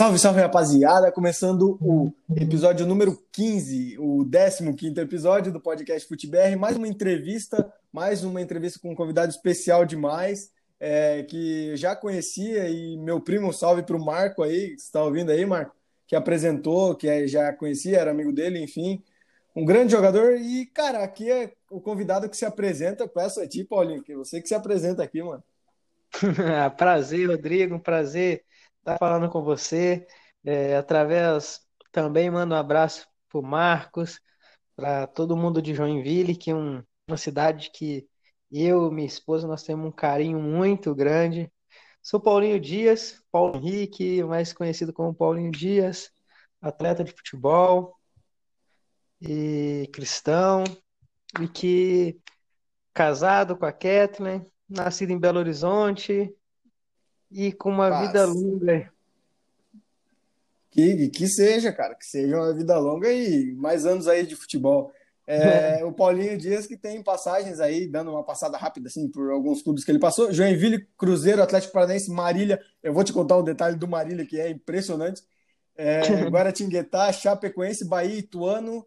Salve, salve, rapaziada! Começando o episódio número 15, o 15 episódio do podcast FuteBR. Mais uma entrevista, mais uma entrevista com um convidado especial demais, é, que já conhecia, e meu primo, salve para o Marco aí, que está ouvindo aí, Marco, que apresentou, que já conhecia, era amigo dele, enfim. Um grande jogador. E, cara, aqui é o convidado que se apresenta. Peço a ti, Paulinho, que é você que se apresenta aqui, mano. prazer, Rodrigo, um prazer estar falando com você. É, através também mando um abraço para Marcos, para todo mundo de Joinville, que é um, uma cidade que eu minha esposa nós temos um carinho muito grande. Sou Paulinho Dias, Paulo Henrique, mais conhecido como Paulinho Dias, atleta de futebol e cristão, e que casado com a Kathleen, nascido em Belo Horizonte e com uma Paz. vida longa. Que, que seja, cara, que seja uma vida longa e mais anos aí de futebol. É, o Paulinho Dias que tem passagens aí, dando uma passada rápida assim por alguns clubes que ele passou. Joinville, Cruzeiro, Atlético Paranaense, Marília. Eu vou te contar um detalhe do Marília que é impressionante. É, Guaratinguetá, Chapecoense, Bahia, Ituano.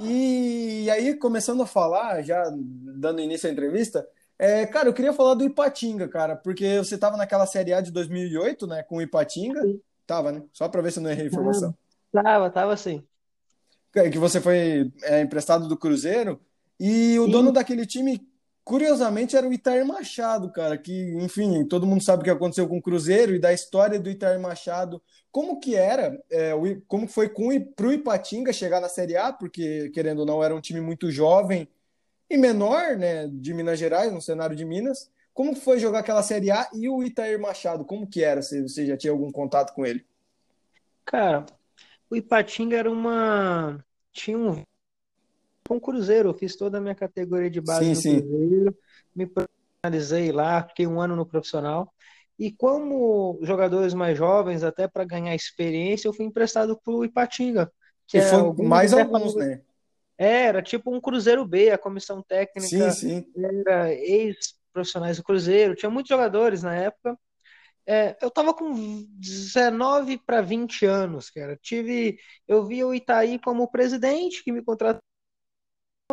E aí, começando a falar, já dando início à entrevista, é, cara, eu queria falar do Ipatinga, cara, porque você tava naquela Série A de 2008, né, com o Ipatinga. Sim. Tava, né? Só pra ver se eu não errei a informação. Tava, tava sim. Que você foi é, emprestado do Cruzeiro. E o sim. dono daquele time, curiosamente, era o Itair Machado, cara. Que, enfim, todo mundo sabe o que aconteceu com o Cruzeiro e da história do Itair Machado. Como que era, é, como foi com, pro Ipatinga chegar na Série A, porque, querendo ou não, era um time muito jovem e menor, né, de Minas Gerais, no cenário de Minas. Como foi jogar aquela Série A e o Itair Machado? Como que era? Se você já tinha algum contato com ele? Cara, o Ipatinga era uma tinha um um cruzeiro, eu fiz toda a minha categoria de base sim, no sim. cruzeiro, me profissionalizei lá, fiquei um ano no profissional. E como jogadores mais jovens, até para ganhar experiência, eu fui emprestado para o Ipatinga. Que e é mais alguns, né? Era tipo um Cruzeiro B, a comissão técnica sim, sim. era ex-profissionais do Cruzeiro, tinha muitos jogadores na época. É, eu tava com 19 para 20 anos, cara. Tive, eu vi o Itaí como presidente que me contratou,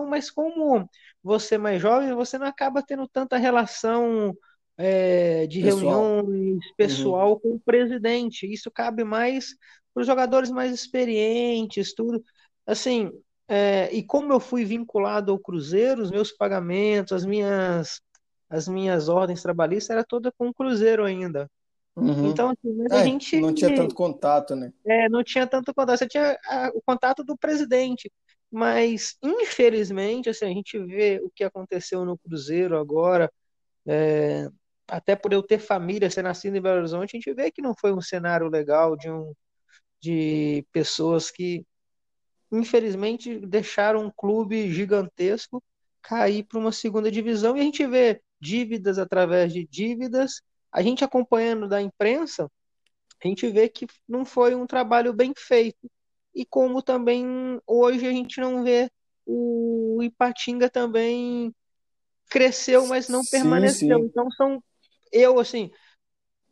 mas como você é mais jovem, você não acaba tendo tanta relação é, de pessoal. reuniões pessoal uhum. com o presidente. Isso cabe mais para os jogadores mais experientes, tudo. Assim, é, e como eu fui vinculado ao Cruzeiro, os meus pagamentos, as minhas, as minhas ordens trabalhistas era toda com o Cruzeiro ainda. Uhum. Então, assim, é, a gente. Não tinha tanto contato, né? É, não tinha tanto contato. Você tinha a, o contato do presidente. Mas, infelizmente, assim, a gente vê o que aconteceu no Cruzeiro agora. É, até por eu ter família, ser nascido em Belo Horizonte, a gente vê que não foi um cenário legal de, um, de pessoas que infelizmente deixaram um clube gigantesco cair para uma segunda divisão e a gente vê dívidas através de dívidas. A gente acompanhando da imprensa, a gente vê que não foi um trabalho bem feito. E como também hoje a gente não vê o Ipatinga também cresceu, mas não permaneceu. Sim. Então são eu assim,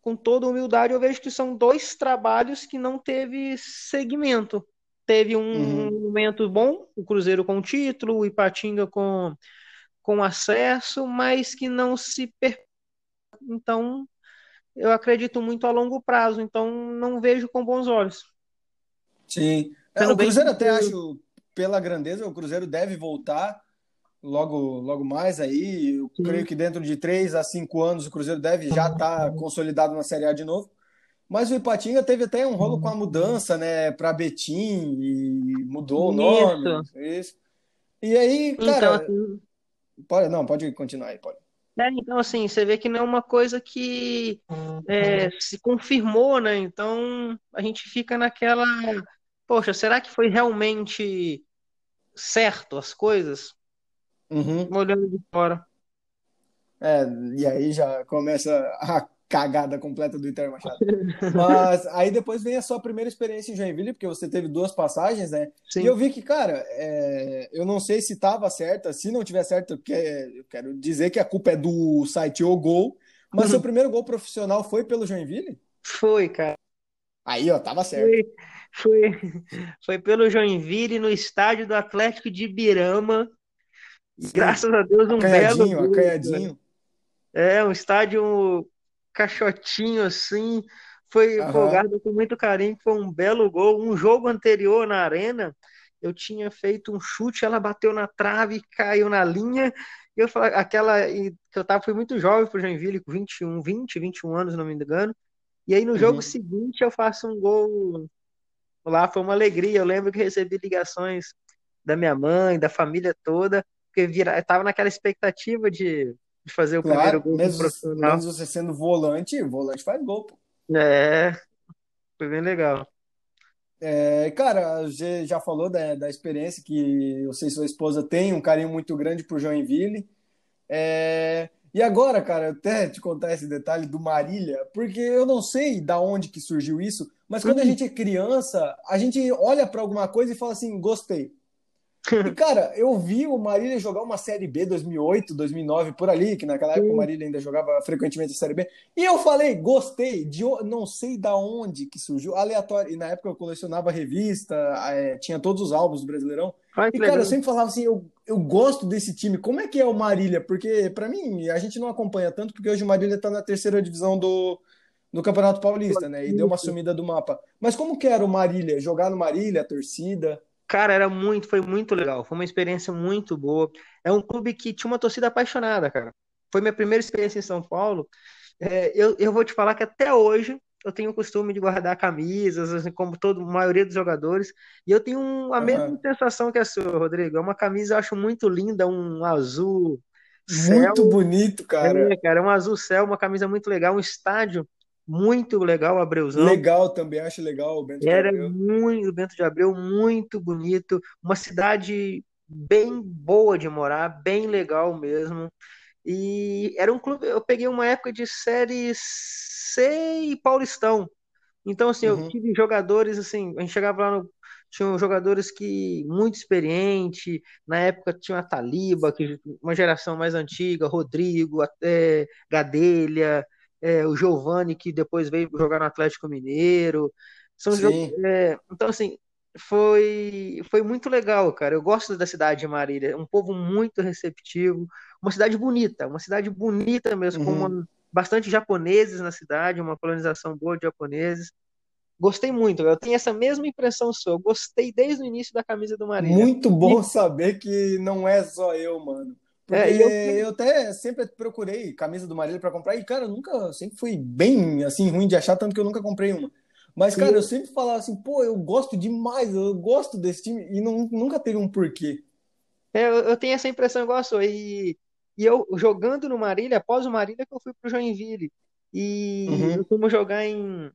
com toda humildade, eu vejo que são dois trabalhos que não teve segmento. Teve um uhum. momento bom, o Cruzeiro com título, o Ipatinga com, com acesso, mas que não se per... Então, eu acredito muito a longo prazo, então não vejo com bons olhos. Sim. É, o Cruzeiro bem... até acho, pela grandeza, o Cruzeiro deve voltar logo, logo mais aí. Eu Sim. creio que dentro de três a cinco anos o Cruzeiro deve já estar tá consolidado na Série A de novo. Mas o Ipatinga teve até um rolo com a mudança, né, para Betim e mudou o nome. Isso. E aí, então, cara, então, assim... pode, não, pode continuar aí, pode. É, então, assim, você vê que não é uma coisa que é, se confirmou, né? Então, a gente fica naquela. Poxa, será que foi realmente certo as coisas? Uhum. Olhando de fora. É, e aí já começa a cagada completa do Inter Machado. Mas aí depois vem a sua primeira experiência em Joinville, porque você teve duas passagens, né? Sim. E eu vi que, cara, é... eu não sei se estava certa, se não tiver certo, eu quero dizer que a culpa é do site O Gol, mas uhum. seu primeiro gol profissional foi pelo Joinville? Foi, cara. Aí, ó, tava certo. Foi, foi, foi pelo Joinville no estádio do Atlético de Ibirama. Graças a Deus, um acanhadinho, belo. Acanhadinho. É, um estádio caixotinho assim. Foi uhum. com muito carinho, foi um belo gol. Um jogo anterior na arena, eu tinha feito um chute, ela bateu na trave, caiu na linha. E eu falei, aquela. E, eu tava, fui muito jovem pro Joinville, com 21, 20, 21 anos, não me engano. E aí no jogo uhum. seguinte eu faço um gol lá, foi uma alegria. Eu lembro que recebi ligações da minha mãe, da família toda, porque vira, eu tava naquela expectativa de, de fazer o claro, primeiro gol mesmo, profissional. Mesmo você sendo volante, volante faz gol, pô. É, foi bem legal. É, cara, você já falou da, da experiência que você e sua esposa têm, um carinho muito grande por Joinville. É, e agora, cara, eu até te contar esse detalhe do Marília, porque eu não sei da onde que surgiu isso, mas quando a uhum. gente é criança, a gente olha para alguma coisa e fala assim, gostei. E, cara, eu vi o Marília jogar uma Série B 2008, 2009, por ali, que naquela época o Marília ainda jogava frequentemente a Série B. E eu falei, gostei, de não sei da onde que surgiu, aleatório. E na época eu colecionava revista, é, tinha todos os álbuns do Brasileirão. Ai, e, cara, eu sempre falava assim, eu, eu gosto desse time. Como é que é o Marília? Porque, para mim, a gente não acompanha tanto, porque hoje o Marília tá na terceira divisão do, do Campeonato Paulista, né? E deu uma sumida do mapa. Mas como que era o Marília? Jogar no Marília, a torcida? Cara, era muito, foi muito legal. Foi uma experiência muito boa. É um clube que tinha uma torcida apaixonada, cara. Foi minha primeira experiência em São Paulo. É, eu, eu vou te falar que até hoje eu tenho o costume de guardar camisas, assim, como toda a maioria dos jogadores. E eu tenho um, a uhum. mesma sensação que a sua, Rodrigo. É uma camisa, eu acho muito linda, um azul. Muito céu. bonito, cara. É, cara, é um azul céu, uma camisa muito legal, um estádio muito legal Abreuzão. Legal também, acho legal o Bento Era de Abreu. muito, o Bento de Abreu, muito bonito, uma cidade bem boa de morar, bem legal mesmo. E era um clube, eu peguei uma época de série C e Paulistão. Então, assim, uhum. eu tive jogadores, assim, a gente chegava lá no. Tinham jogadores que muito experiente, na época tinha a Taliba, que uma geração mais antiga, Rodrigo, até Gadelha, é, o Giovani, que depois veio jogar no Atlético Mineiro. São é, então, assim, foi, foi muito legal, cara. Eu gosto da cidade de Marília, um povo muito receptivo, uma cidade bonita, uma cidade bonita mesmo, uhum. com uma, bastante japoneses na cidade, uma colonização boa de japoneses. Gostei muito, eu tenho essa mesma impressão sua. Eu gostei desde o início da camisa do Marília. Muito bom e... saber que não é só eu, mano. Porque é, eu... eu... até sempre procurei camisa do Marília para comprar e, cara, eu nunca, sempre fui bem, assim, ruim de achar, tanto que eu nunca comprei uma. Mas, cara, eu sempre falava assim, pô, eu gosto demais, eu gosto desse time e não, nunca teve um porquê. É, eu, eu tenho essa impressão igual a sua. E, e eu jogando no Marília, após o Marília que eu fui pro Joinville. E uhum. eu fomos jogar em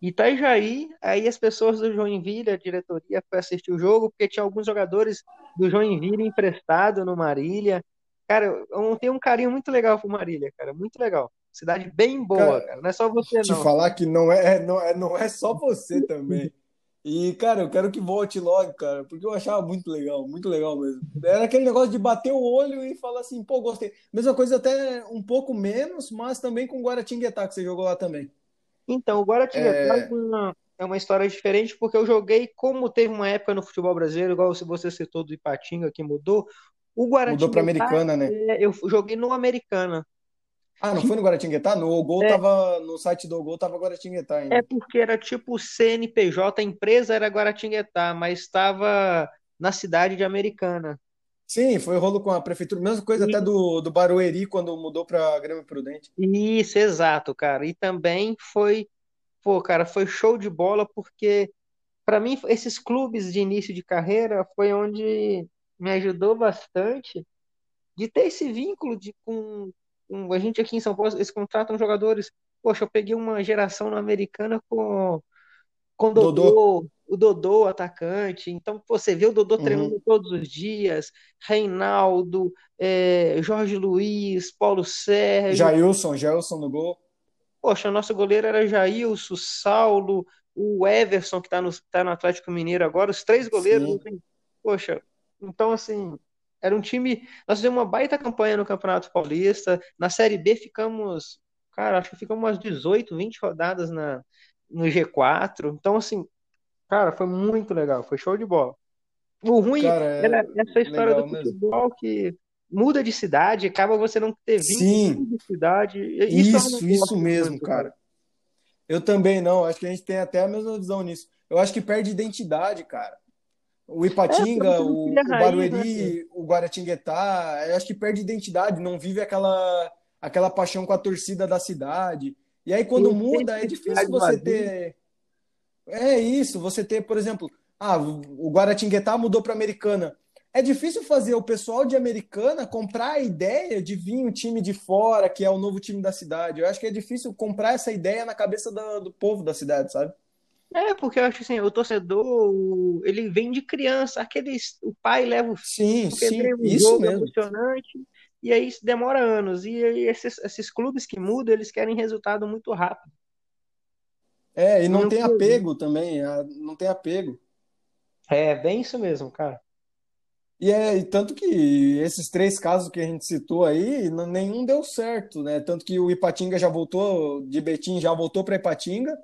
Itajaí, aí as pessoas do Joinville, a diretoria foi assistir o jogo, porque tinha alguns jogadores do Joinville emprestado no Marília. Cara, eu tenho um carinho muito legal pro Marília, cara, muito legal. Cidade bem boa, cara, cara. não é só você te não. Te falar que não é, não é, não é só você também. E, cara, eu quero que volte logo, cara, porque eu achava muito legal, muito legal mesmo. Era aquele negócio de bater o olho e falar assim, pô, gostei. Mesma coisa até um pouco menos, mas também com o Guaratinguetá, que você jogou lá também. Então, o Guaratinguetá é... é uma história diferente, porque eu joguei, como teve uma época no futebol brasileiro, igual se você citou do Ipatinga, que mudou, o Guaratinguetá... Mudou para Americana, né? É, eu joguei no Americana. Ah, não foi no Guaratinguetá? No Gol é, tava, no site do Gol tava Guaratinguetá ainda. É porque era tipo CNPJ, a empresa era Guaratinguetá, mas estava na cidade de Americana. Sim, foi rolo com a prefeitura. Mesma coisa e... até do, do Barueri quando mudou para Grêmio Prudente. Isso, exato, cara. E também foi, pô, cara, foi show de bola porque para mim esses clubes de início de carreira foi onde me ajudou bastante de ter esse vínculo de com, com a gente aqui em São Paulo, eles contratam jogadores. Poxa, eu peguei uma geração na americana com com Dodô, Dodô o Dodô, atacante. Então, você vê o Dodô uhum. treinando todos os dias, Reinaldo, é, Jorge Luiz, Paulo Sérgio. Jailson, Jailson no gol. Poxa, nosso goleiro era Jailson, Saulo, o Everson, que está no, tá no Atlético Mineiro agora, os três goleiros. Assim, poxa, então assim, era um time. Nós fizemos uma baita campanha no Campeonato Paulista. Na Série B ficamos, cara, acho que ficamos umas 18, 20 rodadas na, no G4. Então, assim, cara, foi muito legal, foi show de bola. O ruim Cara, é era essa história do legal mesmo. futebol que muda de cidade, acaba você não ter Sim, vínculo de cidade. Isso é isso, isso mesmo, muito, cara. Eu também não, acho que a gente tem até a mesma visão nisso. Eu acho que perde identidade, cara. O É, Ipatinga, não o, o né? Barueri, o Guaratinguetá, eu acho que perde identidade, não vive aquela, aquela paixão com a torcida da cidade. E aí, quando muda, é difícil você vazio. ter. É isso, você ter, por exemplo, ah, o Guaratinguetá mudou para Americana. É difícil fazer o pessoal de Americana comprar a ideia de vir um time de fora, que é o novo time da cidade. Eu acho que é difícil comprar essa ideia na cabeça do, do povo da cidade, sabe? É, porque eu acho assim, o torcedor, ele vem de criança, aqueles, o pai leva o Sim, filho, sim, vê um isso jogo mesmo. emocionante, e aí isso demora anos. E aí esses, esses clubes que mudam, eles querem resultado muito rápido. É, e não Não tem apego também, a- não tem apego. É, bem isso mesmo, cara. E é e tanto que esses três casos que a gente citou aí, nenhum deu certo, né? Tanto que o Ipatinga já voltou, de Betim já voltou para Ipatinga.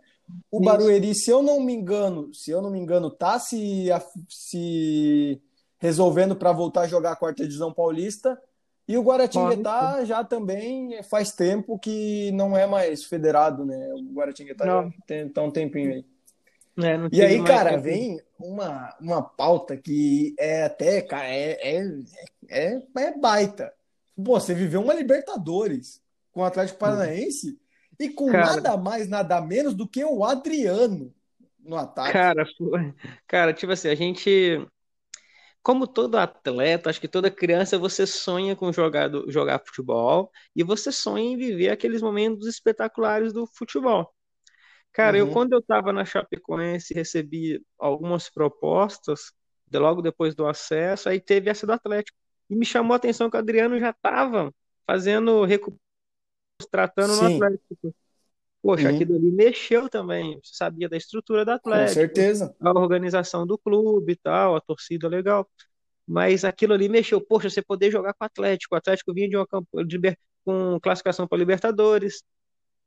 O Isso. Barueri, se eu não me engano, se eu não me engano, tá se, se resolvendo para voltar a jogar a quarta divisão paulista. E o Guaratinguetá já também faz tempo que não é mais federado, né? O Guaratinguetá Não. já tem, tá um tempinho aí. É, E aí, cara, tempo. vem uma, uma pauta que é até, cara, é, é, é, é baita. Pô, você viveu uma Libertadores com o Atlético Paranaense e com Cara. nada mais, nada menos do que o Adriano no ataque. Cara, cara, tipo assim, a gente, como todo atleta, acho que toda criança, você sonha com jogar, do- jogar futebol e você sonha em viver aqueles momentos espetaculares do futebol. Cara, eu Uhum. quando eu estava na Chapecoense, recebi algumas propostas, de- logo depois do acesso, aí teve essa do Atlético. E me chamou a atenção que o Adriano já estava fazendo recuperação, tratando no Sim. Atlético. Poxa, Uhum. aquilo ali mexeu também. Você sabia da estrutura do Com Atlético certeza. a organização do clube e tal, a torcida legal. Mas aquilo ali mexeu. Poxa, você poder jogar com o Atlético. O Atlético vinha de uma campanha de com classificação para Libertadores.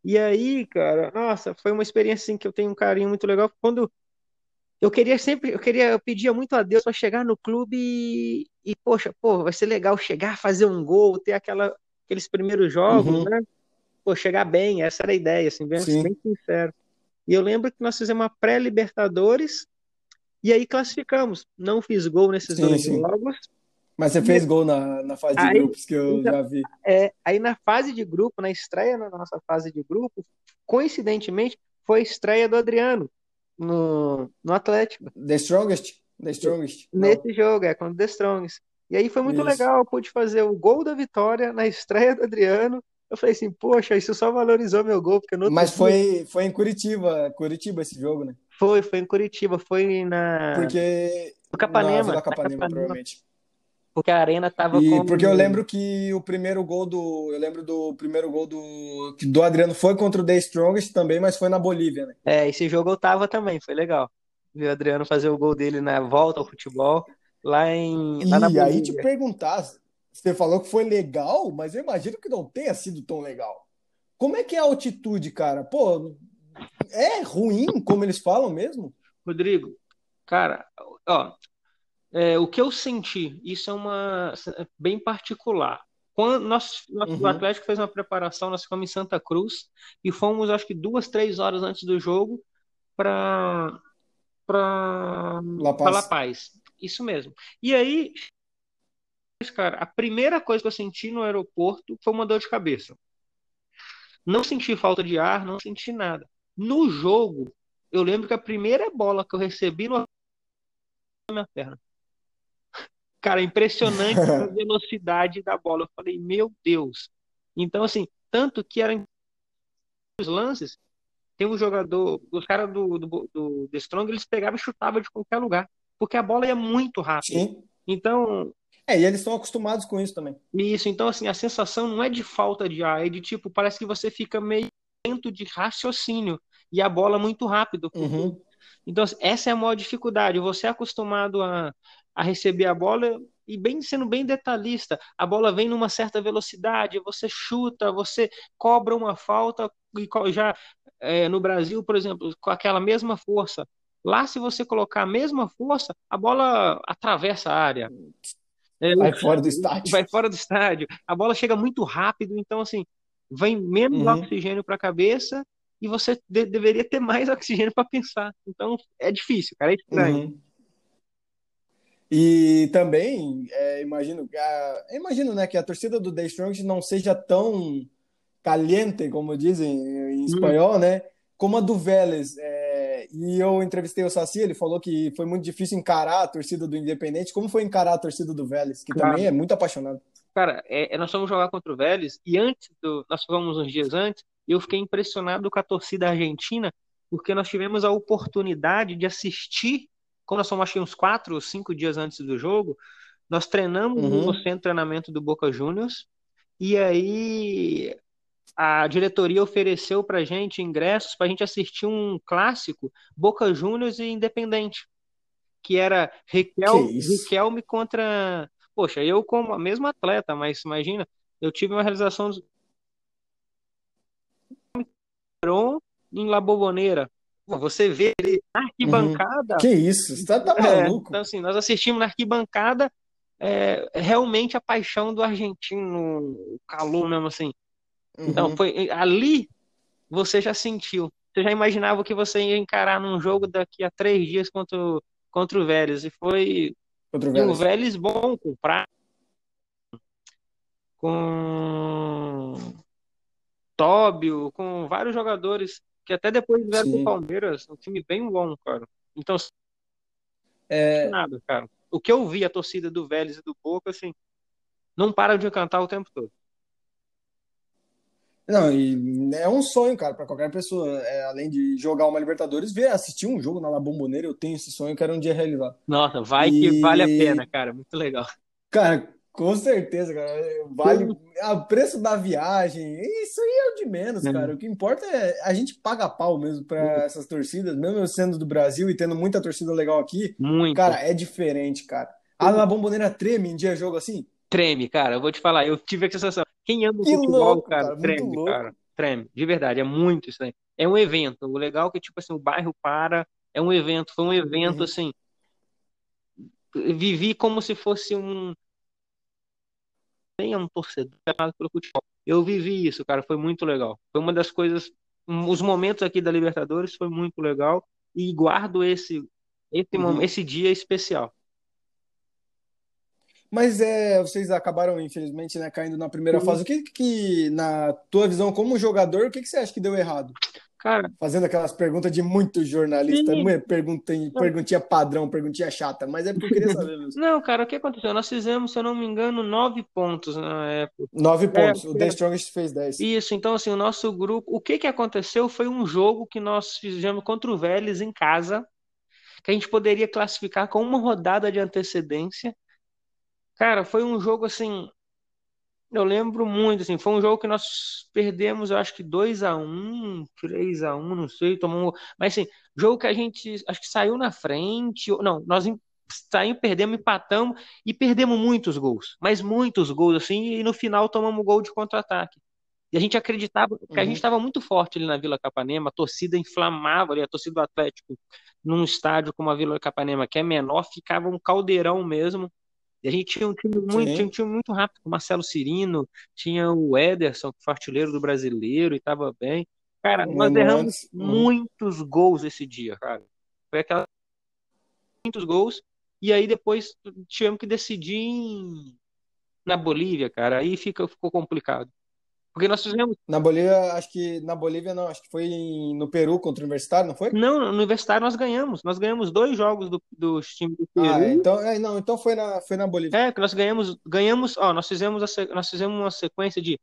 E aí, cara, nossa, foi uma experiência assim, que eu tenho um carinho muito legal. Quando eu queria sempre, eu queria, eu pedia muito a Deus para chegar no clube e, e, poxa, pô, vai ser legal chegar, fazer um gol, ter aquela, aqueles primeiros jogos, Uhum. né? Pô, chegar bem, essa era a ideia, assim, bem, Sim. bem sincero. E eu lembro que nós fizemos uma pré-Libertadores e aí classificamos. Não fiz gol nesses Sim, dois sim. jogos. Mas você fez gol na, na fase de Aí, grupos que eu então, já vi. é, aí na fase de grupo, na estreia na nossa fase de grupo, coincidentemente, foi a estreia do Adriano no, no Atlético. The Strongest? The Strongest? Não. Nesse jogo, é, contra The Strongs. E aí foi muito Isso. legal, eu pude fazer o gol da vitória na estreia do Adriano. Eu falei assim, poxa, isso só valorizou meu gol, porque outro Mas foi, foi em Curitiba, Curitiba esse jogo, né? foi, foi em Curitiba, foi na Porque no na Capanema, Vila na Capanema, Capanema, provavelmente. porque a arena tava E porque eu lembro que o primeiro gol do. Eu lembro do primeiro gol do, do Adriano foi contra o The Strongest também, mas foi na Bolívia, né? É, esse jogo eu tava também, foi legal. Ver o Adriano fazer o gol dele na volta ao futebol, lá em lá E aí te perguntar, você falou que foi legal, mas eu imagino que não tenha sido tão legal. Como é que é a altitude, cara? Pô, é ruim, como eles falam mesmo? Rodrigo, cara, ó, é, o que eu senti, isso é uma é bem particular. Quando nós, nós- o Uhum. Atlético fez uma preparação, nós ficamos em Santa Cruz e fomos, acho que duas, três horas antes do jogo para para La. Paz. Isso mesmo. E aí, cara, a primeira coisa que eu senti no aeroporto foi uma dor de cabeça. Não senti falta de ar, não senti nada. No jogo, eu lembro que a primeira bola que eu recebi no na minha perna. Cara, impressionante a velocidade da bola. Eu falei, meu Deus. Então, assim, tanto que eram os lances, tem um jogador, os caras do, do, do The Strong, eles pegavam e chutavam de qualquer lugar, porque a bola ia muito rápido. Sim. Então, É, e eles estão acostumados com isso também. isso, então assim, a sensação não é de falta de ar, é de tipo, parece que você fica meio lento de raciocínio e a bola muito rápido. Uhum. Então, assim, essa é a maior dificuldade. Você é acostumado a, a receber a bola e bem sendo bem detalhista. A bola vem numa certa velocidade, você chuta, você cobra uma falta e já é, no Brasil, por exemplo, com aquela mesma força. Lá, se você colocar a mesma força, a bola atravessa a área. É, vai fora do estádio. Vai fora do estádio. A bola chega muito rápido, então, assim, vem menos uhum. oxigênio para a cabeça e você de deveria ter mais oxigênio para pensar. Então, é difícil, cara, é estranho. Uhum. E também, é, imagino, a, imagino né, que a torcida do The Strongest não seja tão caliente, como dizem em espanhol, uhum. né? Como a do Vélez. É, e eu entrevistei o Saci, ele falou que foi muito difícil encarar a torcida do Independente. Como foi encarar a torcida do Vélez, que também é muito apaixonado? Cara, é, é, nós fomos jogar contra o Vélez e antes do. Nós fomos uns dias antes, e eu fiquei impressionado com a torcida argentina, porque nós tivemos a oportunidade de assistir, como nós fomos acho, uns quatro ou cinco dias antes do jogo, nós treinamos uhum. no centro de treinamento do Boca Juniors, e aí a diretoria ofereceu para gente ingressos para a gente assistir um clássico Boca Juniors e Independente, que era Riquel, que Riquelme contra Poxa, eu como a mesma atleta, mas imagina, eu tive uma realização em La Boboneira. Você vê ele na arquibancada. Uhum. Que isso? Você tá, tá é, maluco? É, então, assim, nós assistimos na arquibancada é, realmente a paixão do argentino, o calor mesmo assim. Então, uhum. foi ali você já sentiu. Você já imaginava que você ia encarar num jogo daqui a três dias contra, contra o Vélez. E foi Contra o Vélez. E o Vélez bom com Prato, com Tóbio, com vários jogadores que até depois vieram pro Palmeiras, um time bem bom, cara. Então, é... nada, cara. O que eu vi a torcida do Vélez e do Boca, assim, não para de cantar o tempo todo. Não, e é um sonho, cara, para qualquer pessoa. É, além de jogar uma Libertadores, ver, assistir um jogo na La Bombonera, eu tenho esse sonho, quero um dia realizar. Nossa, vai e... que vale a pena, cara, muito legal. Cara, com certeza, cara. Vale o preço da viagem, isso aí é o de menos, é. cara. O que importa é a gente paga pau mesmo para essas torcidas, mesmo eu sendo do Brasil e tendo muita torcida legal aqui. Muito. Cara, é diferente, cara. A La Bombonera treme em dia jogo assim? Treme, cara. Eu vou te falar, eu tive a sensação. Quem ama que futebol, louco, cara, cara treme, cara. Treme. De verdade, é muito estranho. É um evento. O legal é que, tipo assim, o bairro para. É um evento. Foi um evento, uhum. assim. Vivi como se fosse um. Nem é um torcedor pelo futebol. Eu vivi isso, cara. Foi muito legal. Foi uma das coisas. Os momentos aqui da Libertadores foi muito legal. E guardo esse, esse, uhum. esse dia especial. Mas é, vocês acabaram, infelizmente, né, caindo na primeira uhum. fase. O que, que, na tua visão como jogador, o que, que você acha que deu errado? Cara, Fazendo aquelas perguntas de muito jornalista, pergunta, perguntinha padrão, perguntinha chata, mas é porque eu queria saber mesmo. Não, cara, o que aconteceu? Nós fizemos, se eu não me engano, nove pontos na época. Nove pontos, é, o The Strongest fez dez. Isso, então assim, o nosso grupo, o que que aconteceu foi um jogo que nós fizemos contra o Vélez em casa, que a gente poderia classificar com uma rodada de antecedência, Cara, foi um jogo assim. Eu lembro muito, assim, foi um jogo que nós perdemos, eu acho que 2 a 1 3 a 1 não sei, tomamos. Mas assim, jogo que a gente acho que saiu na frente. Não, nós saímos, perdemos, empatamos e perdemos muitos gols. Mas muitos gols, assim, e no final tomamos gol de contra-ataque. E a gente acreditava que a gente estava uhum. muito forte ali na Vila Capanema, a torcida inflamava ali, a torcida do Atlético, num estádio como a Vila Capanema, que é menor, ficava um caldeirão mesmo. E a gente tinha um time muito, tinha um time muito rápido, o Marcelo Cirino, tinha o Ederson, que foi artilheiro do brasileiro e estava bem. Cara, nós erramos muitos gols esse dia, cara. Foi aquela. Muitos gols. E aí depois tivemos que decidir em... na Bolívia, cara. Aí fica, ficou complicado. Porque nós fizemos. Na Bolívia, acho que. Na Bolívia não, acho que foi em, no Peru contra o Universitário, não foi? Não, no Universitário nós ganhamos. Nós ganhamos dois jogos do, dos times do Peru. Ah, é, então, é, não, então foi na, foi na Bolívia. É, que nós ganhamos. Ganhamos, ó, nós fizemos, a, nós fizemos uma sequência de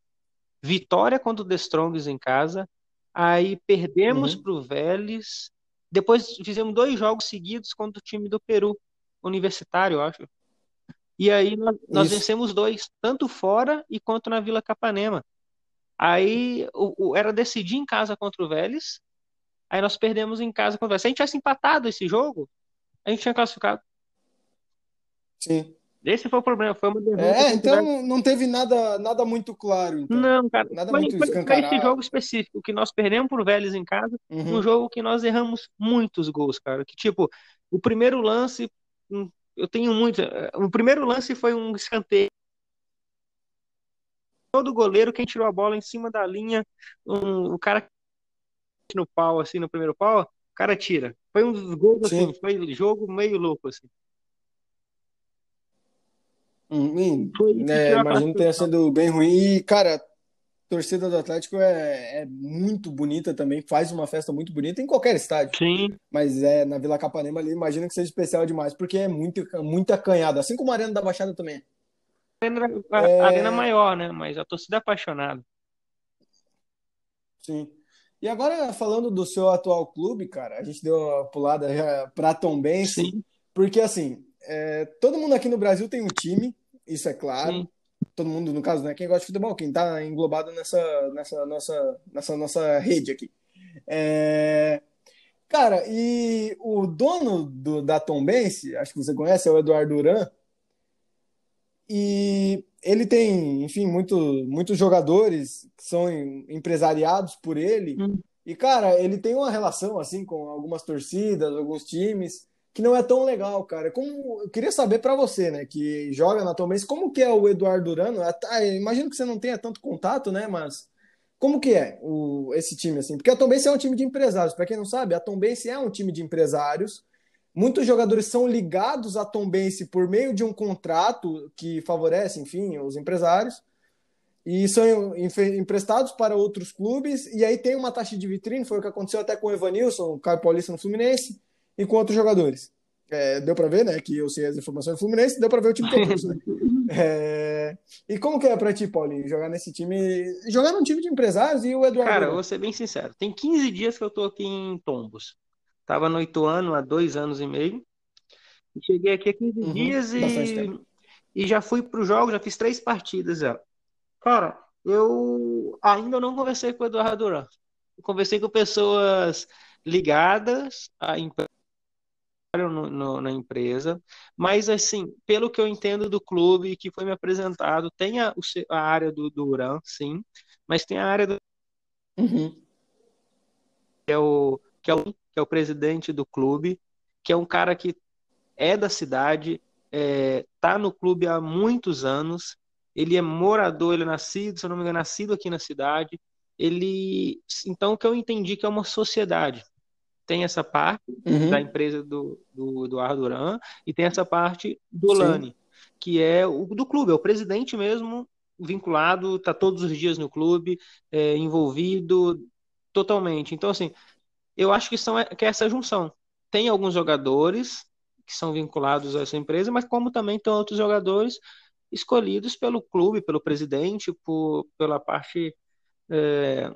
vitória contra o The Strongs em casa. Aí perdemos uhum. para o Vélez. Depois fizemos dois jogos seguidos contra o time do Peru, universitário, eu acho. E aí nós, nós vencemos dois, tanto fora e quanto na Vila Capanema. Aí o, o, era decidir em casa contra o Vélez. Aí nós perdemos em casa contra o Vélez. Se a gente tivesse empatado esse jogo, a gente tinha classificado. Sim. Esse foi o problema, foi uma derrota. É, então não teve nada, nada muito claro. Então. Não, cara. Nada foi, muito foi, foi esse jogo específico que nós perdemos por Vélez em casa, uhum. um jogo que nós erramos muitos gols, cara. Que tipo, o primeiro lance, hum, eu tenho muito. Eh, o primeiro lance foi um escanteio. Todo goleiro, quem tirou a bola em cima da linha, um, o cara no pau, assim, no primeiro pau, o cara tira. Foi um dos gols, assim, foi jogo meio louco, assim. Hum, é, imagino que tenha sido bem ruim. E, cara, a torcida do Atlético é, é, muito bonita também, faz uma festa muito bonita em qualquer estádio. Sim. Mas é na Vila Capanema ali, imagino que seja especial demais, porque é muito, muito acanhado, assim como a Arena da Baixada também. A, é... arena maior, né? Mas a torcida é apaixonada. Sim. E agora, falando do seu atual clube, cara, a gente deu uma pulada para Tom Benz, porque assim, é, todo mundo aqui no Brasil tem um time, isso é claro. Sim. Todo mundo, no caso, né? Quem gosta de futebol, quem tá englobado nessa, nessa, nossa, nessa nossa rede aqui. É... Cara, e o dono do, da Tombense, acho que você conhece, é o Eduardo Duran. E ele tem, enfim, muito, muitos jogadores que são empresariados por ele. Hum. E, cara, ele tem uma relação, assim, com algumas torcidas, alguns times que não é tão legal, cara. Como eu queria saber para você, né, que joga na Tombense, como que é o Eduardo Durano? Ah, imagino que você não tenha tanto contato, né, mas como que é o, esse time assim? Porque a Tombense é um time de empresários. Para quem não sabe, a Tombense é um time de empresários. Muitos jogadores são ligados à Tombense por meio de um contrato que favorece, enfim, os empresários. E são emprestados para outros clubes, e aí tem uma taxa de vitrine, foi o que aconteceu até com o Evanilson, o Caio Paulista no Fluminense e com outros jogadores. É, deu para ver, né, que eu sei as informações do Fluminense, deu para ver o time todo. Né? É, e como que é para ti, Paulinho, jogar nesse time, jogar num time de empresários e o Eduardo? Cara, vou ser bem sincero, tem 15 dias que eu tô aqui em Tombos. Tava no Ituano há dois anos e meio. Cheguei aqui há 15 uhum, dias e, e já fui pro jogo, já fiz três partidas já. Cara, eu ainda não conversei com o Eduardo Duran. conversei com pessoas ligadas à empresa na empresa, mas assim, pelo que eu entendo do clube que foi me apresentado, tem a, a área do Duran, sim, mas tem a área do uhum. é o, que, é o, que é o presidente do clube, que é um cara que é da cidade, é, tá no clube há muitos anos, ele é morador, ele é nascido, se eu não me engano, nascido aqui na cidade, ele, então o que eu entendi que é uma sociedade, tem essa parte uhum. da empresa do, do, do Arduran e tem essa parte do Sim. Lani, que é o do clube, é o presidente mesmo vinculado, está todos os dias no clube, é, envolvido totalmente. Então, assim, eu acho que, são, que é essa junção. Tem alguns jogadores que são vinculados a essa empresa, mas como também tem outros jogadores escolhidos pelo clube, pelo presidente, por, pela parte é,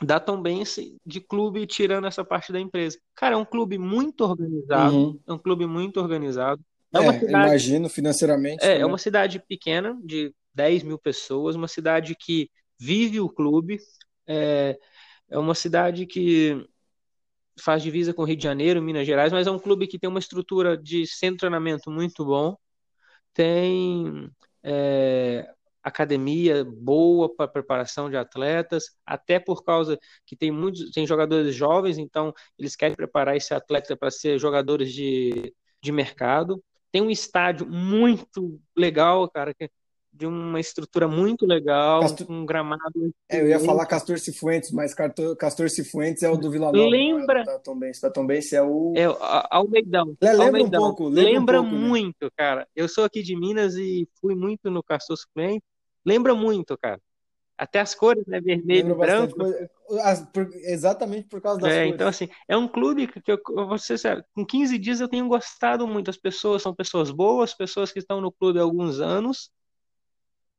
da Tombense de clube tirando essa parte da empresa. Cara, é um clube muito organizado, uhum. é um clube muito organizado. É, é cidade, imagino financeiramente. É, é uma cidade pequena, de 10 mil pessoas, uma cidade que vive o clube, é, é uma cidade que faz divisa com Rio de Janeiro, Minas Gerais, mas é um clube que tem uma estrutura de centro treinamento muito bom, tem é, academia boa para preparação de atletas, até por causa que tem muitos tem jogadores jovens, então eles querem preparar esse atleta para ser jogadores de, de mercado. Tem um estádio muito legal, cara, de uma estrutura muito legal, Castor... um gramado. É, eu ia falar Castor Cifuentes, mas Castor, Cifuentes é o do Vila Nova. Lembra? Da Tom Benz, da é o. É, Almeidão. É, lembra Almeidão. um pouco. Lembra, lembra um pouco, né? muito, né? cara. Eu sou aqui de Minas e fui muito no Castor Cifuentes. Lembra muito, cara. Até as cores, né? Vermelho e branco. Por, exatamente por causa das é, cores. Então, assim, é um clube que eu, você com 15 dias eu tenho gostado muito. As pessoas são pessoas boas, pessoas que estão no clube há alguns anos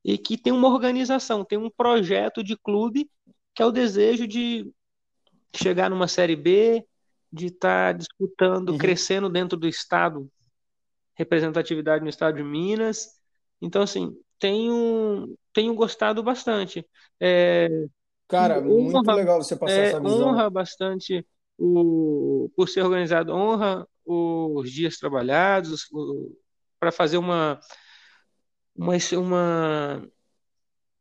e que tem uma organização, tem um projeto de clube que é o desejo de chegar numa Série B, de estar tá disputando, uhum. crescendo dentro do estado, representatividade no estado de Minas. Então, assim, tenho, tenho gostado bastante. É, Cara, honra, muito legal você passar é, essa visão. Honra bastante o, por ser organizado, honra os dias trabalhados, para fazer uma, uma, uma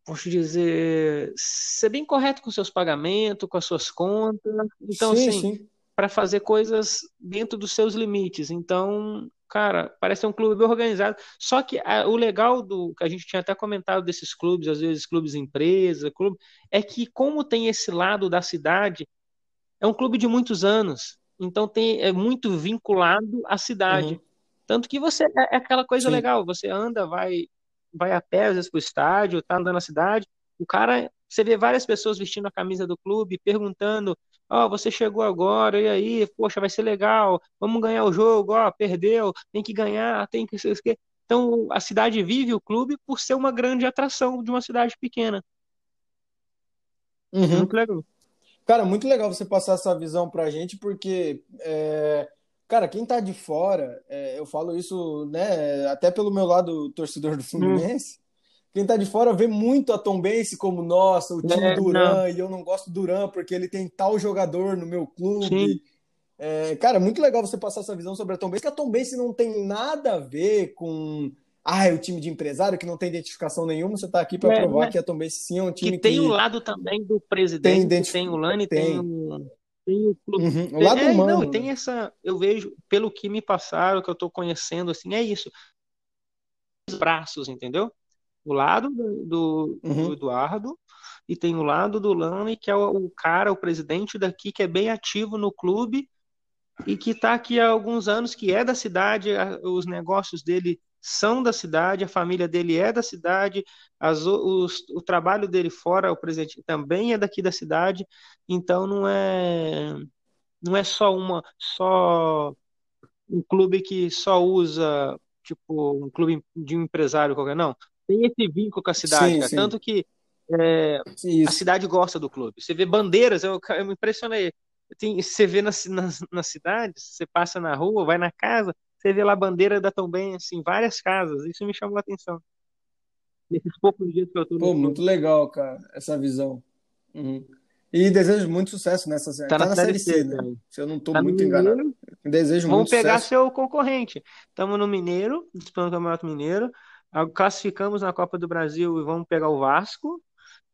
posso dizer, ser bem correto com seus pagamentos, com as suas contas. Então, sim, assim, para fazer coisas dentro dos seus limites. Então, cara, parece um clube bem organizado. Só que a, o legal do que a gente tinha até comentado desses clubes, às vezes clubes empresa, clube, é que como tem esse lado da cidade, é um clube de muitos anos. Então tem é muito vinculado à cidade. Uhum. Tanto que você é, é aquela coisa Sim. legal, você anda, vai vai a pé às vezes para o estádio, tá andando na cidade, o cara, você vê várias pessoas vestindo a camisa do clube, perguntando Ó, oh, você chegou agora, e aí? Poxa, vai ser legal, vamos ganhar o jogo, ó, oh, perdeu, tem que ganhar, tem que ser. Então, a cidade vive o clube por ser uma grande atração de uma cidade pequena. Uhum. Muito legal. Cara, muito legal você passar essa visão pra gente, porque, é... cara, quem tá de fora, é, eu falo isso, né, até pelo meu lado torcedor do Fluminense, quem tá de fora vê muito a Tombense como, nossa, o time é, Duran, não. e eu não gosto do Duran porque ele tem tal jogador no meu clube. É, cara, muito legal você passar essa visão sobre a Tombense, que a Tombense não tem nada a ver com ah, é o time de empresário que não tem identificação nenhuma, você está aqui para é, provar é. que a Tombense sim é um time que... tem o lado também do presidente, tem, identif... tem o Lani, tem, tem o... Tem o, clube. Uhum, o lado é, humano. Não, tem essa. Eu vejo, pelo que me passaram, que eu estou conhecendo, assim, é isso. Os braços, entendeu? o lado do, do, uhum. do Eduardo e tem o lado do Lani, que é o, o, cara, o presidente daqui, que é bem ativo no clube e que está aqui há alguns anos, que é da cidade, os negócios dele são da cidade, a família dele é da cidade, as, os, o trabalho dele fora, o presidente também é daqui da cidade, então não é não é só uma só um clube que só usa tipo um clube de um empresário qualquer não tem esse vínculo com a cidade, sim, sim. tanto que é, a cidade gosta do clube. Você vê bandeiras, eu, eu me impressionei. Tem, você vê na, na, na cidade, você passa na rua, vai na casa, você vê lá a bandeira da Tombem, assim, várias casas. Isso me chamou a atenção. Nesses poucos dias que eu tô. Pô, muito legal, cara, essa visão. Uhum. E desejo muito sucesso nessa série. Tá, tá na, série C, né? Se eu não tô tá muito enganado. Desejo Vamos muito pegar seu concorrente. Estamos no Mineiro, disputando o Campeonato Mineiro. Classificamos na Copa do Brasil e vamos pegar o Vasco.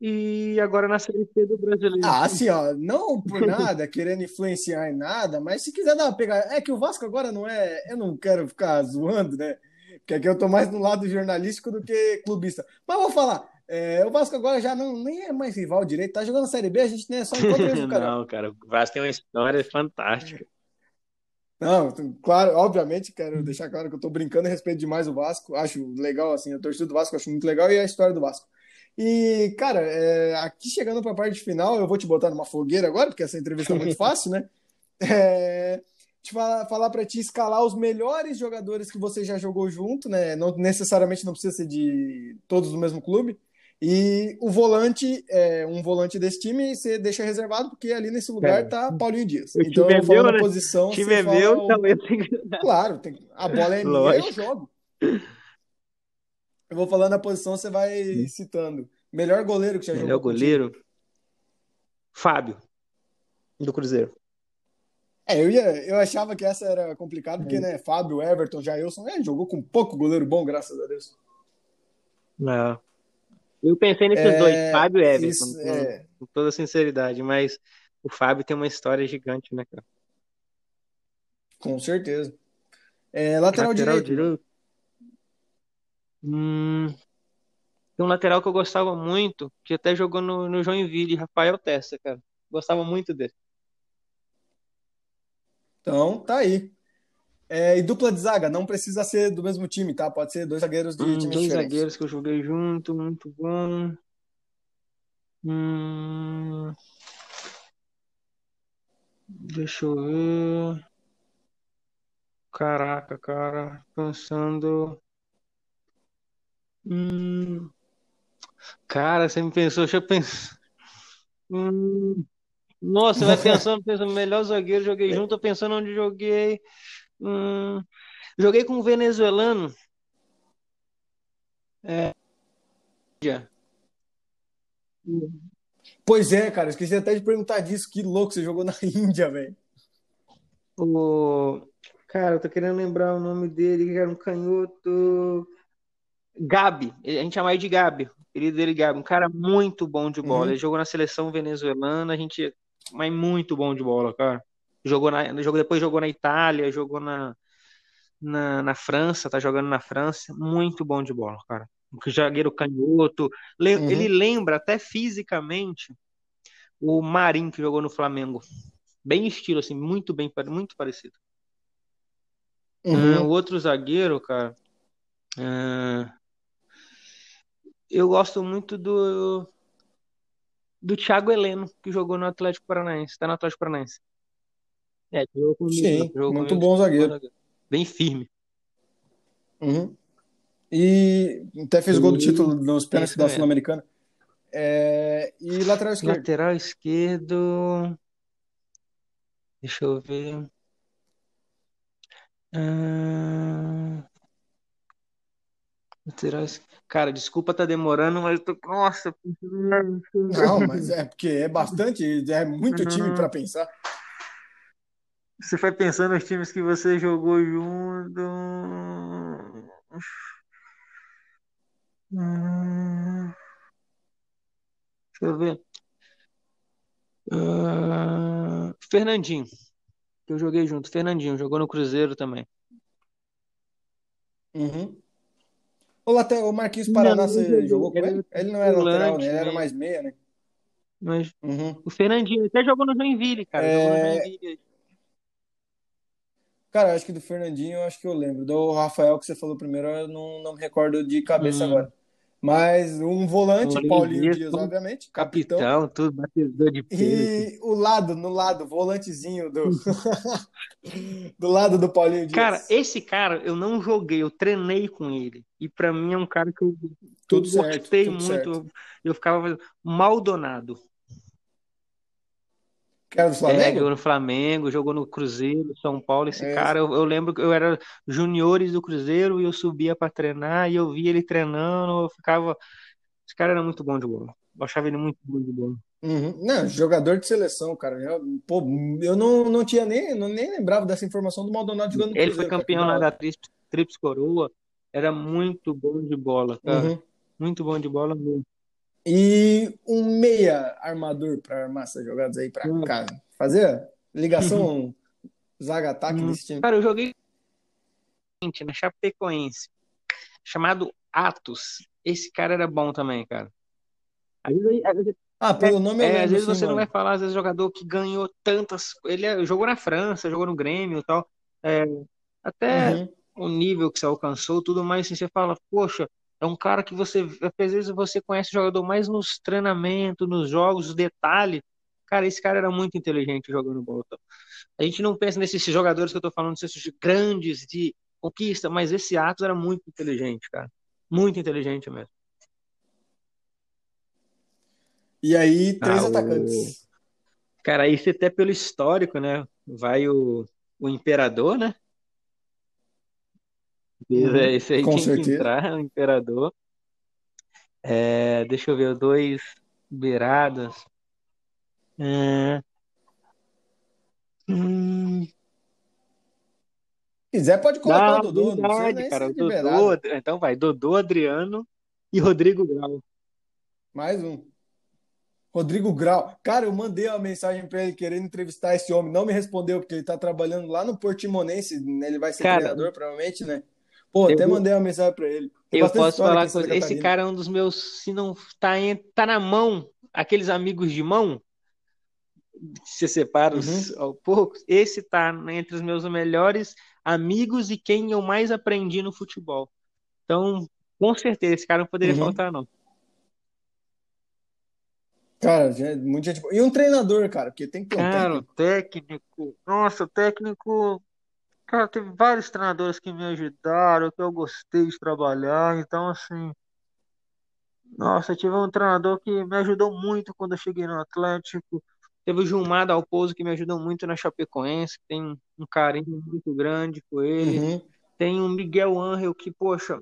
E agora na Série C do Brasileiro. Ah, assim, ó, não por nada, querendo influenciar em nada, mas se quiser dar uma pegada. É que o Vasco agora não é. Eu não quero ficar zoando, né? Porque aqui eu tô mais no lado jornalístico do que clubista. Mas vou falar, é, o Vasco agora já não, nem é mais rival direito, tá jogando a Série B, a gente nem é só encontra mesmo, cara. Não, cara, o Vasco tem uma história fantástica. Não, claro, obviamente, quero deixar claro que eu tô brincando a respeito demais do Vasco. Acho legal, assim, a torcida do Vasco acho muito legal e a história do Vasco. E, cara, é, aqui chegando para a parte final, eu vou te botar numa fogueira agora, porque essa entrevista é muito fácil, né? É, te falar, falar para ti escalar os melhores jogadores que você já jogou junto, né? Não necessariamente não precisa ser de todos do mesmo clube, e o volante, é, um volante desse time, você deixa reservado, porque ali nesse lugar é. tá Paulinho Dias. O então, eu vou falar né? posição. O time é meu, então eu tenho que... Claro, tem... a bola é minha eu jogo. Eu vou falando a posição, você vai citando. Melhor goleiro que já Melhor jogou. Melhor goleiro? Fábio, do Cruzeiro. É, eu, ia, eu achava que essa era complicada, porque, é. né, Fábio, Everton, Jailson, é, jogou com pouco goleiro bom, graças a Deus. Não. É. Eu pensei nesses é, dois, Fábio e Everton, isso, com, é... com, toda sinceridade, mas o Fábio tem uma história gigante, né, cara? Com certeza. É, lateral, lateral direito. direito. Hum, tem um lateral que eu gostava muito, que até jogou no, no Joinville, Rafael Tessa, cara. Gostava muito dele. Então, tá aí. É, e dupla de zaga, não precisa ser do mesmo time, tá? Pode ser dois zagueiros de hum, times dois diferentes. zagueiros que eu joguei junto, muito bom. Hum... Deixa eu ver. Caraca, cara, pensando. Hum... Cara, você me pensou, deixa eu pensar. Hum... Nossa, vai pensando, pensando, melhor zagueiro, joguei junto, tô pensando onde joguei. Hum, joguei com um venezuelano. É. Pois é, cara, esqueci até de perguntar disso. Que louco, você jogou na Índia, velho. O... Cara, eu tô querendo lembrar o nome dele, que era um canhoto. Gabi, a gente chama ele de Gabi, ele dele Gabi, um cara muito bom de bola. Uhum. Ele jogou na seleção venezuelana, a gente, mas muito bom de bola, cara. Jogou na, jogou, depois jogou na Itália, jogou na, na, na França, tá jogando na França, muito bom de bola, cara. Um zagueiro canhoto, Le- Uhum. ele lembra até fisicamente o Marinho que jogou no Flamengo. Bem estilo, assim, muito bem, muito parecido. Uhum. o outro zagueiro, cara, ah, eu gosto muito do do Thiago Heleno, que jogou no Atlético Paranaense, tá no Atlético Paranaense. É, jogou comigo, Sim, jogou muito comigo, bom zagueiro. Bem firme. Uhum. E até fez gol do título nos pênaltis isso da mesmo. Sul-Americana. É, E lateral esquerdo. Lateral esquerdo. Deixa eu ver. Ah, Cara, desculpa tá demorando, mas eu tô. Nossa, Não, mas é porque é bastante, é muito time para pensar. você vai pensando nos times que você jogou junto. Deixa eu ver. Ah, Fernandinho, que eu joguei junto. Fernandinho, jogou no Cruzeiro também. Uhum. O, lateral, o Marquinhos Não, Paraná, eu você joguei. jogou com Ele ele? era Ele não era lateral, né? Ele era mesmo. mais meia, né? Mas Uhum. o Fernandinho até jogou no Joinville, cara. Jogou no É, Joinville. Cara, acho que do Fernandinho, eu acho que eu lembro. Do Rafael que você falou primeiro, eu não, não me recordo de cabeça Hum, agora. Mas um volante, Paulinho Dias, Paulinho obviamente, capitão. capitão, tudo, batedor de pênalti. E o lado, no lado, volantezinho do, do lado do Paulinho Cara, Dias. esse cara eu não joguei, eu treinei com ele. E pra mim é um cara que eu, Tudo certo, gostei tudo muito. certo. Eu, eu ficava Maldonado. Que era do É, Flamengo? jogou no Flamengo, jogou no Cruzeiro, São Paulo. Esse É, cara, eu, eu lembro que eu era juniores do Cruzeiro e eu subia pra treinar e eu via ele treinando, eu ficava. Esse cara era muito bom de bola. Eu achava ele muito bom de bola. uhum. Não, jogador de seleção, cara. Eu, pô, eu não, não tinha nem, não, nem lembrava dessa informação do Maldonado jogando no Ele foi Cruzeiro. Que campeão lá da Tríplice Coroa. Era muito bom de bola, cara. Uhum. Muito bom de bola mesmo. E um meia armador para armar essas jogadas aí pra Hum. casa. Fazer ligação zaga-ataque Hum. desse time. Cara, eu joguei na Chapecoense, chamado Atos. Esse cara era bom também, cara. Às vezes, às vezes- Ah, pelo nome é, às vezes você não vai falar, às vezes, jogador que ganhou tantas. Ele é- jogou na França, jogou no Grêmio e tal. É, até Uhum. o nível que você alcançou, tudo mais, assim, você fala, poxa, é um cara que você, às vezes você conhece o jogador mais nos treinamentos, nos jogos, os detalhes. Cara, esse cara era muito inteligente jogando bola. A gente não pensa nesses jogadores que eu tô falando, esses grandes de conquista, mas esse Atos era muito inteligente, cara. Muito inteligente mesmo. E aí, três Ah, o... atacantes. Cara, isso até pelo histórico, né? Vai o, o Imperador, né? Uhum. Esse aí Com tinha que certeza. entrar, o Imperador. É, deixa eu ver, dois beiradas. É, hum, Se quiser, pode colocar o Dodô. Não verdade, nem cara. Dodô, então vai, Dodô, Adriano e Rodrigo Grau. Mais um. Rodrigo Grau. Cara, eu mandei uma mensagem pra ele querendo entrevistar esse homem. Não me respondeu, porque ele tá trabalhando lá no Portimonense. né? Ele vai ser Cara, treinador, provavelmente, né? Pô, eu até vou, mandei uma mensagem pra ele. Tem eu posso falar coisa. Esse cara é um dos meus, se não tá, em, tá na mão, aqueles amigos de mão, se separa os Uhum. ao poucos, esse tá entre os meus melhores amigos e quem eu mais aprendi no futebol. Então, com certeza, esse cara não poderia Uhum. faltar, não. Cara, já- muita gente. E um treinador, cara, porque tem que ter um Cara, técnico. técnico, nossa, o técnico, cara, teve vários treinadores que me ajudaram, que eu gostei de trabalhar, então, assim, nossa, eu tive um treinador que me ajudou muito quando eu cheguei no Atlético. Teve o Gilmar Dalpozo, que me ajudou muito na Chapecoense, que tem um carinho muito grande com ele. Uhum. Tem o Miguel Ángel, que, poxa,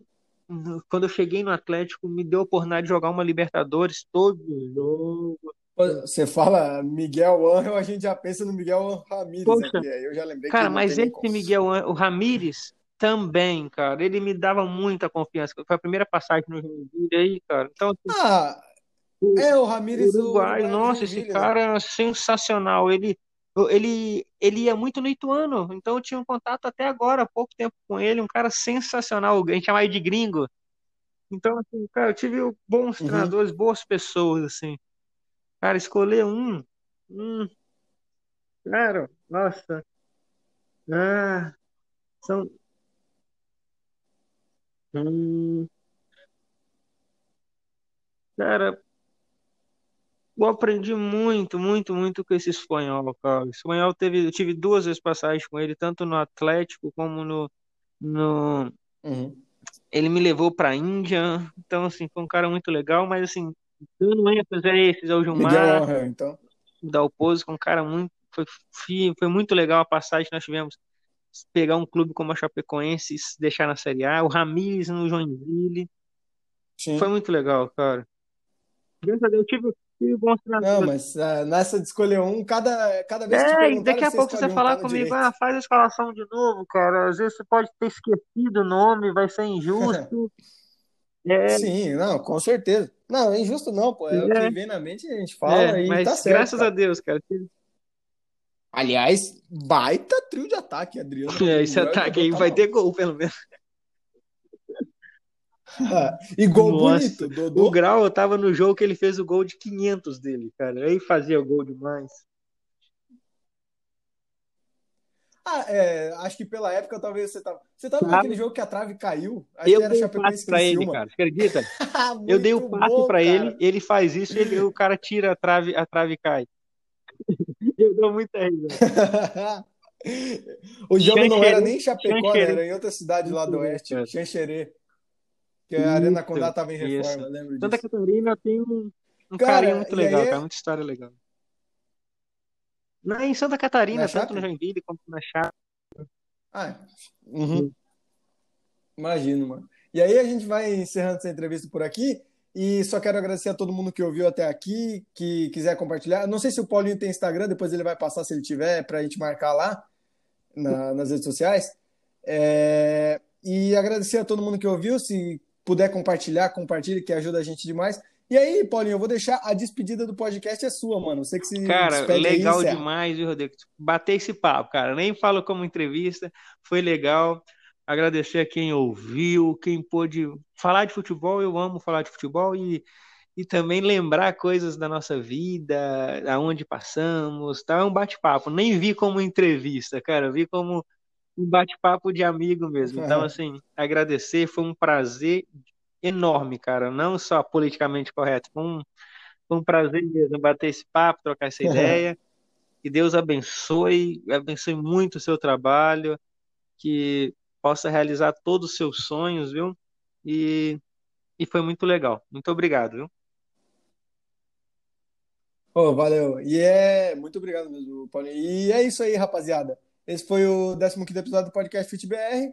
quando eu cheguei no Atlético, me deu a oportunidade de jogar uma Libertadores todo jogo. Você fala Miguel Ángel, a gente já pensa no Miguel Ramírez Poxa, aqui. Eu já lembrei cara, mas esse. Miguel o Ramírez, Também, cara. Ele me dava muita confiança. Foi a primeira passagem no Joinville aí, cara. Então, assim, Ah, é o Ramires, o Uruguai, Uruguai do nossa, esse né? cara é sensacional. Ele, ele, ele ia muito no Ituano, então eu tinha um contato até agora, há pouco tempo com ele, um cara sensacional. A gente chamava ele de gringo. Então, assim, cara, eu tive bons Uhum. treinadores, boas pessoas, assim. Cara, escolher um, um, cara, nossa, ah, são, hum, cara, eu aprendi muito, muito, muito com esse espanhol, cara. O espanhol teve, eu tive duas vezes passagem com ele, tanto no Atlético como no, no, Uhum. ele me levou pra Índia, então, assim, foi um cara muito legal, mas, assim, dando ênfase a esses, ao Miguel Gilmar, Angel, então. da com um cara muito, foi, foi muito legal a passagem que nós tivemos. pegar um clube como a Chapecoense e se deixar na Série A, o Ramires no Joinville. Foi Sim. muito legal, cara. Graças a Deus, eu tive, tive bons Não, treinadores. mas ah, nessa de escolher um, cada, cada vez que É, e daqui a você pouco você um, tá falar no comigo, direito. ah, faz a escalação de novo, cara. Às vezes você pode ter esquecido o nome, vai ser injusto. É, Sim, não, com certeza. Não, é injusto não, pô. É o que vem na mente a gente é, fala é, e tá mas certo, graças a cara. Deus, cara. Aliás, baita trio de ataque, Adriano, É, esse ataque aí tá vai ter gol, pelo menos. E gol Nossa, bonito, o Dodô. Grau tava no jogo que ele fez o gol de 500 dele, cara. Aí fazia gol demais. Ah, é, acho que pela época talvez você tava. Você tava Tava. naquele jogo que a trave caiu? Que Eu era dei o passe pra ele, cara. Você acredita? Eu dei o passe pra ele, cara. ele faz isso, ele, o cara tira a trave, a trave cai. Eu dou muita risada. O jogo não era nem em Chapecó, né? Xanxerê. Era em outra cidade lá do oeste. Xanxerê, que a Arena Condá tava em reforma, isso. lembro Santa disso. Catarina tem um, um carinho Cara, muito e aí legal, cara, é muita história legal. Não, em Santa na Catarina, tanto no? Joinville como na Chape. Ah, uhum. Imagino, mano. E aí a gente vai encerrando essa entrevista por aqui. E só quero agradecer a todo mundo que ouviu até aqui, que quiser compartilhar. Não sei se o Paulinho tem Instagram, depois ele vai passar se ele tiver, pra gente marcar lá na- nas redes sociais. É, E agradecer a todo mundo que ouviu. Se puder compartilhar, compartilhe, que ajuda a gente demais. E aí, Paulinho, eu vou deixar a despedida do podcast é sua, mano. Você que se Cara, aí legal encerra. demais, viu, Rodrigo? Bater esse papo, cara. Nem falo como entrevista, foi legal. Agradecer a quem ouviu, quem pôde falar de futebol. Eu amo falar de futebol e, e também lembrar coisas da nossa vida, aonde passamos, tá? É um bate-papo. Nem vi como entrevista, cara. Vi como um bate-papo de amigo mesmo. Então, assim, agradecer, foi um prazer enorme, cara. Não só politicamente correto, foi um, foi um prazer mesmo bater esse papo, trocar essa ideia. Que Deus abençoe, abençoe muito o seu trabalho, que possa realizar todos os seus sonhos, viu? E, e foi muito legal. Muito obrigado, viu? Ô, valeu. E é. Muito obrigado mesmo, Paulinho. E é isso aí, rapaziada. Esse foi o 15 episódio do podcast FitBR.